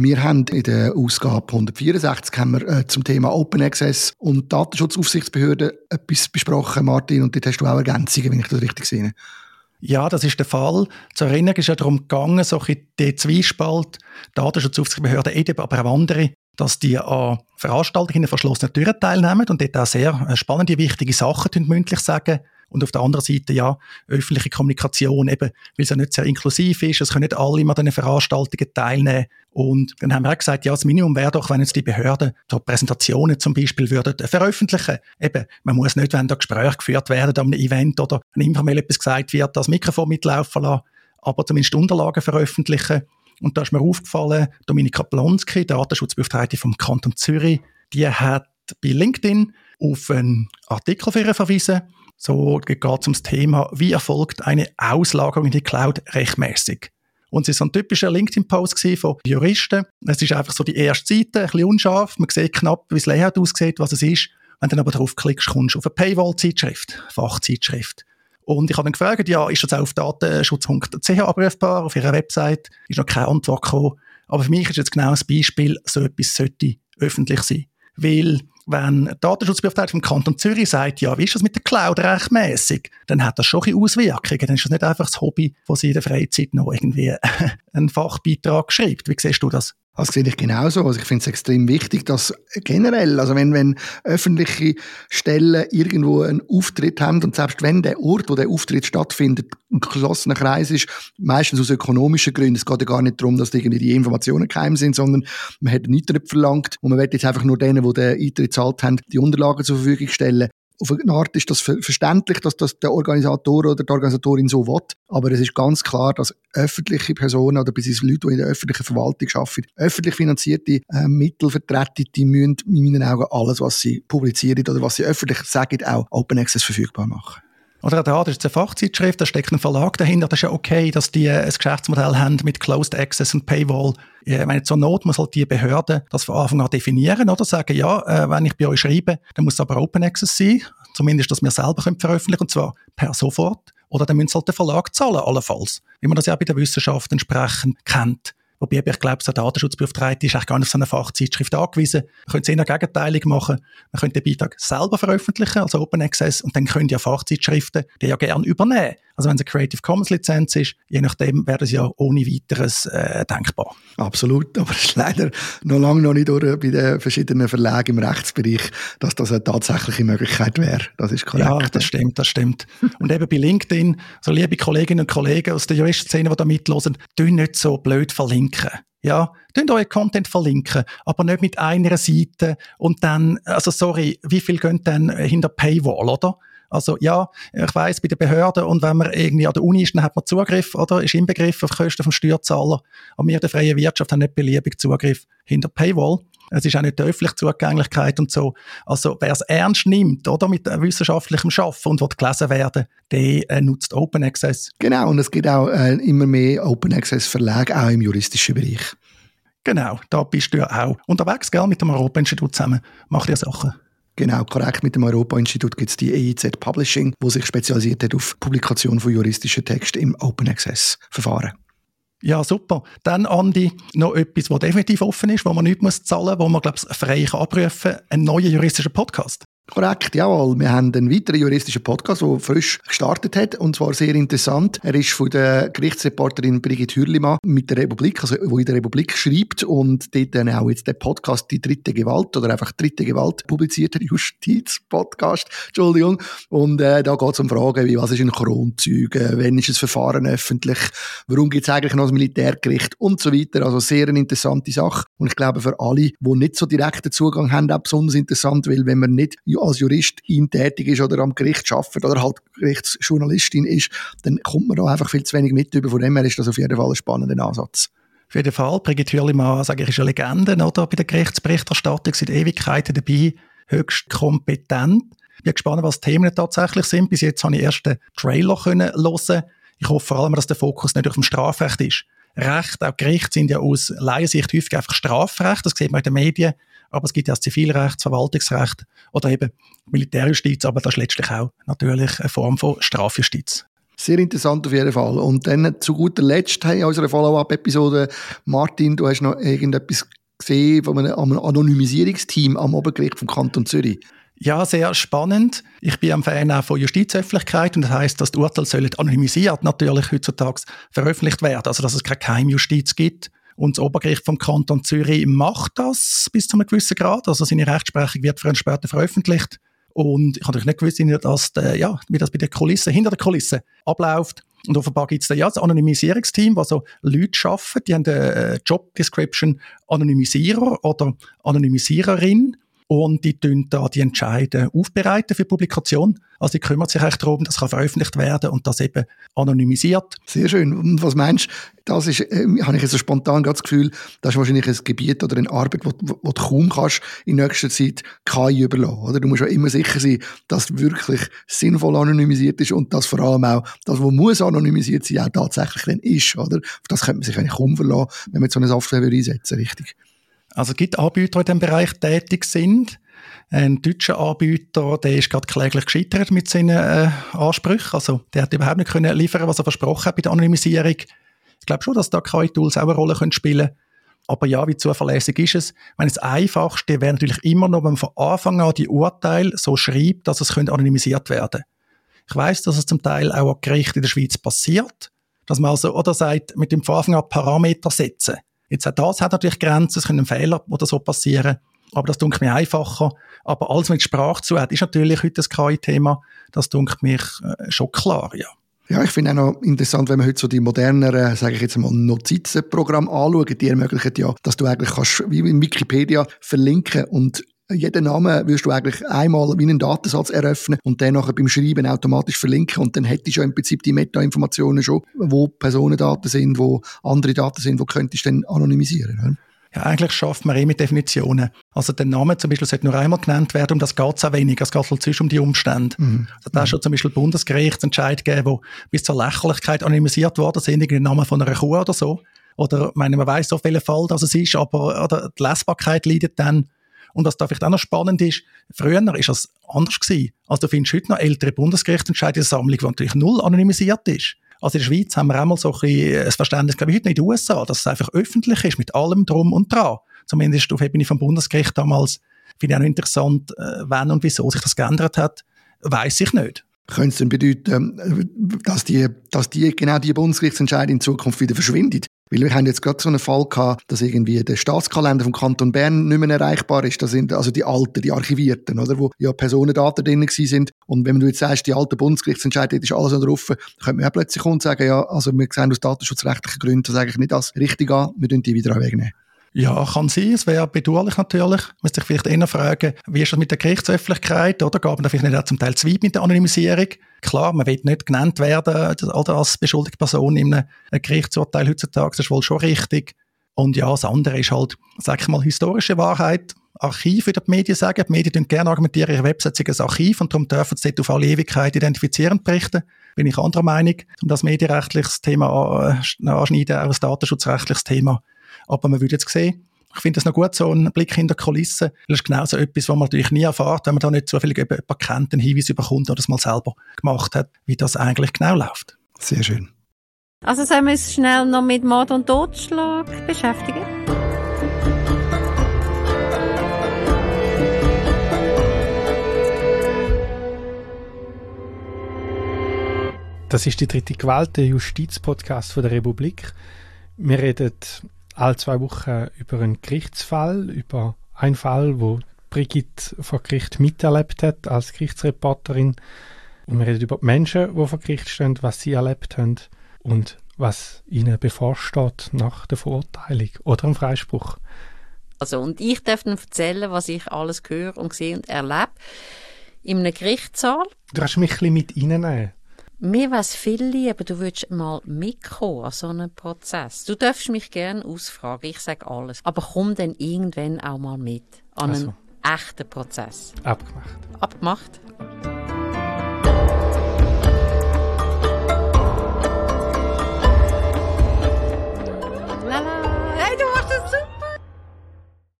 Wir haben in der Ausgabe 164 haben wir, äh, zum Thema Open Access und Datenschutzaufsichtsbehörden etwas besprochen, Martin, und dort hast du auch Ergänzungen, wenn ich das richtig sehe. Ja, das ist der Fall. Zur Erinnerung ist ja darum gegangen, so der Zwiespalt, Datenschutzaufsichtsbehörden, EDB, aber auch andere, dass die an Veranstaltungen in verschlossenen Türen teilnehmen und dort auch sehr äh, spannende, wichtige Sachen mündlich sagen. Und auf der anderen Seite, ja, öffentliche Kommunikation, eben, weil es ja nicht sehr inklusiv ist, es können nicht alle an diesen Veranstaltungen teilnehmen. Und dann haben wir auch gesagt, ja, das Minimum wäre doch, wenn jetzt die Behörden so Präsentationen zum Beispiel würden veröffentlichen. Eben, man muss nicht, wenn da Gespräche geführt werden einem Event oder wenn informell etwas gesagt wird, das Mikrofon mitlaufen lassen, aber zumindest Unterlagen veröffentlichen. Und da ist mir aufgefallen, Dominika Blonski, Datenschutzbeauftragte vom Kanton Zürich, die hat bei LinkedIn auf einen Artikel für verwiesen. So geht es ums Thema, wie erfolgt eine Auslagerung in die Cloud rechtmäßig. Und es war so ein typischer LinkedIn-Post von Juristen. Es ist einfach so die erste Seite, ein bisschen unscharf. Man sieht knapp, wie das Layout aussieht, was es ist. Wenn du dann aber draufklickst, kommst du auf eine Paywall-Zeitschrift, Fachzeitschrift. Und ich habe dann gefragt, ja, ist das auch auf datenschutz.ch abrufbar, auf ihrer Website? Ist noch keine Antwort gekommen. Aber für mich ist jetzt genau das Beispiel, so etwas sollte öffentlich sein. Weil, wenn der Datenschutzbeauftragte vom Kanton Zürich sagt, ja, wie ist das mit der Cloud rechtmäßig, dann hat das schon ein Auswirkungen. Dann ist das nicht einfach das Hobby, wo sie in der Freizeit noch irgendwie einen Fachbeitrag schreibt. Wie siehst du das? Das sehe ich genauso. Also ich finde es extrem wichtig, dass generell, also wenn, wenn öffentliche Stellen irgendwo einen Auftritt haben und selbst wenn der Ort, wo der Auftritt stattfindet, ein geschlossener Kreis ist, meistens aus ökonomischen Gründen, es geht ja gar nicht darum, dass irgendwie die Informationen geheim sind, sondern man hat nichts verlangt und man wird jetzt einfach nur denen, die den Eintritt zahlt haben, die Unterlagen zur Verfügung stellen auf eine Art ist das verständlich, dass das der Organisator oder die Organisatorin so will. Aber es ist ganz klar, dass öffentliche Personen oder bis Leute, die in der öffentlichen Verwaltung arbeiten, öffentlich finanzierte äh, Mittel vertreten, die müssen in meinen Augen alles, was sie publizieren oder was sie öffentlich sagen, auch Open Access verfügbar machen. Oder da, das ist eine Fachzeitschrift, da steckt ein Verlag dahinter. Das ist ja okay, dass die ein Geschäftsmodell haben mit Closed Access und Paywall. Ich meine, zur Not muss halt die Behörde das von Anfang an definieren oder sagen, ja, äh, wenn ich bei euch schreibe, dann muss es aber Open Access sein. Zumindest, dass wir selber können veröffentlichen und zwar per sofort. Oder dann müssen sie halt den Verlag zahlen, allenfalls. Wie man das ja bei der Wissenschaft entsprechend kennt. Wobei ich glaube, so ein Datenschutzbeauftragte ist eigentlich gar nicht auf so eine Fachzeitschrift angewiesen. Man könnte es eher gegenteilig machen. Man könnte den Beitrag selber veröffentlichen, also Open Access, und dann können ja Fachzeitschriften die ja gerne übernehmen. Also wenn es eine Creative Commons Lizenz ist, je nachdem wäre das ja ohne weiteres äh, denkbar. Absolut, aber es ist leider noch lange noch nicht durch bei den verschiedenen Verlagen im Rechtsbereich, dass das eine tatsächliche Möglichkeit wäre. Das ist korrekt. Ja, das stimmt, das stimmt. und eben bei LinkedIn, so liebe Kolleginnen und Kollegen aus der Juristszene, die da mitlosen, tun nicht so blöd verlinken. Ja, könnt euren Content verlinken, aber nicht mit einer Seite und dann, also sorry, wie viel gehen dann hinter Paywall, oder? Also ja, ich weiß bei den Behörden und wenn man irgendwie an der Uni ist, dann hat man Zugriff, oder? Ist inbegriffen auf Kosten vom Steuerzahler. Aber wir der freien Wirtschaft haben nicht beliebig Zugriff hinter Paywall. Es ist auch nicht die öffentliche Zugänglichkeit und so. Also wer es ernst nimmt, oder mit wissenschaftlichem Schaffen und wird gelesen werden, der äh, nutzt Open Access. Genau, und es gibt auch äh, immer mehr Open Access Verlage, auch im juristischen Bereich. Genau, da bist du ja auch unterwegs, gell, mit dem Europa-Institut zusammen. Macht ihr Sachen. Genau, korrekt. Mit dem Europa-Institut gibt es die EIZ Publishing, wo sich spezialisiert hat auf Publikation von juristischen Texten im Open Access-Verfahren. Ja, super. Dann, Andi, noch etwas, was definitiv offen ist, wo man nicht muss zahlen muss, wo man, glaube ich, frei abrufen kann. Ein neuer juristischer Podcast. Korrekt, jawohl. Wir haben einen weiteren juristischen Podcast, der frisch gestartet hat, und zwar sehr interessant. Er ist von der Gerichtsreporterin Brigitte Hürlimann mit der Republik, also wo in der Republik schreibt und dort dann auch jetzt der Podcast «Die dritte Gewalt» oder einfach «Dritte Gewalt» publiziert hat, Justiz-Podcast, Entschuldigung. Und äh, da geht es um Fragen wie, was ist ein Kronzeuge, wann ist das Verfahren öffentlich, warum gibt es eigentlich noch das Militärgericht und so weiter. Also sehr eine interessante Sache. Und ich glaube, für alle, die nicht so direkten Zugang haben, auch besonders interessant, weil wenn man nicht als Juristin tätig ist oder am Gericht arbeitet oder halt Gerichtsjournalistin ist, dann kommt man da einfach viel zu wenig mit über. Von dem her ist das auf jeden Fall ein spannender Ansatz. Auf jeden Fall. Brigitte Hürlimann, sage ich, ist eine Legende oder? bei der Gerichtsberichterstattung, seit Ewigkeiten dabei, höchst kompetent. Ich bin gespannt, was die Themen tatsächlich sind. Bis jetzt habe ich erst den Trailer hören. Ich hoffe vor allem, dass der Fokus nicht auf dem Strafrecht ist. Recht, auch Gerichte sind ja aus Laiensicht häufig einfach Strafrecht, das sieht man in den Medien aber es gibt ja das Zivilrecht, das Verwaltungsrecht oder eben Militärjustiz, aber das ist letztlich auch natürlich eine Form von Strafjustiz. Sehr interessant auf jeden Fall. Und dann zu guter Letzt hey, in unserer Follow-up-Episode, Martin, du hast noch irgendetwas gesehen von einem Anonymisierungsteam am Obergericht vom Kanton Zürich. Ja, sehr spannend. Ich bin am Fan auch von Justizöffentlichkeit und das heißt, dass die Urteile sollen anonymisiert natürlich heutzutage veröffentlicht werden, also dass es keine Keimjustiz gibt. Und das Obergericht vom Kanton Zürich macht das bis zu einem gewissen Grad. Also seine Rechtsprechung wird für später veröffentlicht. Und ich habe natürlich nicht gewusst, dass der, ja, wie das bei der Kulisse, hinter der Kulisse abläuft. Und offenbar gibt es da ja das Anonymisierungsteam, wo so Leute arbeiten, die haben eine Job Description Anonymisierer oder Anonymisiererin und die tun da die Entscheide aufbereiten für Publikation. Also die kümmert sich echt darum, das kann veröffentlicht werden und das eben anonymisiert. Sehr schön. Und was meinst du, das ist, äh, habe ich so spontan das Gefühl, das ist wahrscheinlich ein Gebiet oder eine Arbeit, wo, wo, wo du kaum kannst in nächster Zeit KI überlassen, oder? Du musst ja immer sicher sein, dass wirklich sinnvoll anonymisiert ist und dass vor allem auch das, was muss anonymisiert sein, auch tatsächlich dann ist, oder? Auf das könnte man sich eigentlich kaum verlassen, wenn man so eine Software einsetzen richtig? Also es gibt Anbieter, die in diesem Bereich tätig sind. Ein deutscher Anbieter, der ist gerade kläglich gescheitert mit seinen äh, Ansprüchen. Also der hat überhaupt nicht können liefern, was er versprochen hat bei der Anonymisierung. Ich glaube schon, dass da KI-Tools auch eine Rolle können spielen aber ja, wie zuverlässig ist es? Ich meine, das Einfachste wäre natürlich immer noch, wenn man von Anfang an die Urteile so schreibt, dass es anonymisiert werden könnte. Ich weiß, dass es zum Teil auch an Gerichten in der Schweiz passiert, dass man also, oder sagt, mit dem von Anfang an Parameter setzen. Jetzt auch das hat natürlich Grenzen, es können Fehler oder so passieren, aber das dunkelt mir einfacher. Aber alles mit Sprache zu hat, ist natürlich heute das KI-Thema. Das dunkelt mich äh, schon klar, ja. Ja, ich finde auch noch interessant, wenn man heute so die moderneren, sage ich jetzt mal, Notizenprogramme anschaut, die ermöglichen ja, dass du eigentlich kannst, wie in Wikipedia, verlinken und jeden Namen wirst du eigentlich einmal wie einen Datensatz eröffnen und dann nachher beim Schreiben automatisch verlinken und dann hättest du ja im Prinzip die Meta-Informationen schon, wo Personendaten sind, wo andere Daten sind, wo könntest du dann anonymisieren. Oder? Ja, eigentlich schafft man eh mit Definitionen. Also der Name zum Beispiel sollte nur einmal genannt werden, um das geht es auch weniger. Es geht halt um die Umstände. Mhm. Also da mhm. schon zum Beispiel Bundesgerichtsentscheid gegeben, wo bis zur Lächerlichkeit anonymisiert worden sind, irgendwie Namen von einer Kuh oder so. Oder, meine, man weiß auf welchen Fall das es ist, aber oder die Lesbarkeit leidet dann. Und was da vielleicht auch noch spannend ist, früher ist das anders gewesen. Also du findest heute noch ältere Bundesgerichtsentscheide in der Sammlung, die natürlich null anonymisiert ist. Also in der Schweiz haben wir auch mal so ein, ein Verständnis, glaube ich, heute noch in den USA, dass es einfach öffentlich ist, mit allem drum und dran. Zumindest auf Ebene vom Bundesgericht damals. Finde ich auch noch interessant, äh, wann und wieso sich das geändert hat, weiß ich nicht. Könnte es denn bedeuten, dass die, dass die, genau die Bundesgerichtsentscheidung in Zukunft wieder verschwindet? Weil wir haben jetzt gerade so einen Fall gehabt, dass irgendwie der Staatskalender vom Kanton Bern nicht mehr erreichbar ist. Das sind also die alten, die Archivierten, oder? Wo ja Personendaten drin sind. Und wenn du jetzt sagst, die alten Bundesgerichtsentscheidungen, ist alles noch drauf, dann könnte man ja plötzlich kommen und sagen, ja, also wir sehen aus datenschutzrechtlichen Gründen das eigentlich nicht als richtig an, wir tun die wieder wegnehmen. Ja, kann sein. Es wäre bedauerlich natürlich. Man müsste sich vielleicht eher fragen, wie ist das mit der Gerichtsöffentlichkeit, oder? Gab man da vielleicht nicht auch zum Teil zu weit mit der Anonymisierung? Klar, man will nicht genannt werden, oder als beschuldigte Person in einem Gerichtsurteil heutzutage. Das ist wohl schon richtig. Und ja, das andere ist halt, sag ich mal, historische Wahrheit. Archiv, würde die Medien sagen. Die Medien gerne argumentieren, ihre Website sei ein Archiv und darum dürfen sie dort auf alle Ewigkeit identifizierend berichten. Bin ich anderer Meinung. Um das medienrechtliches Thema äh, anschneiden, auch ein datenschutzrechtliches Thema aber man würde jetzt sehen, ich finde es noch gut, so ein Blick hinter die Kulissen. Das ist genau so etwas, was man natürlich nie erfahrt, wenn man da nicht zufällig jemanden kennt, einen Hinweis bekommt oder es mal selber gemacht hat, wie das eigentlich genau läuft. Sehr schön. Also sollen wir uns schnell noch mit Mord und Totschlag beschäftigen? Das ist die dritte Gewalt, der Justizpodcast der Republik. Wir reden alle zwei Wochen über einen Gerichtsfall, über einen Fall, wo Brigitte vor Gericht miterlebt hat als Gerichtsreporterin. Und wir reden über die Menschen, die vor Gericht stehen, was sie erlebt haben und was ihnen bevorsteht nach der Verurteilung oder dem Freispruch. Also, und ich darf Ihnen erzählen, was ich alles höre und sehe und erlebe in einem Gerichtssaal. Du hast mich ein bisschen mit reinnehmen. Mir wäre es viel lieber, du würdest mal mitkommen an so einen Prozess. Du darfst mich gerne ausfragen, ich sage alles. Aber komm dann irgendwann auch mal mit an einen also. echten Prozess. Abgemacht. Abgemacht.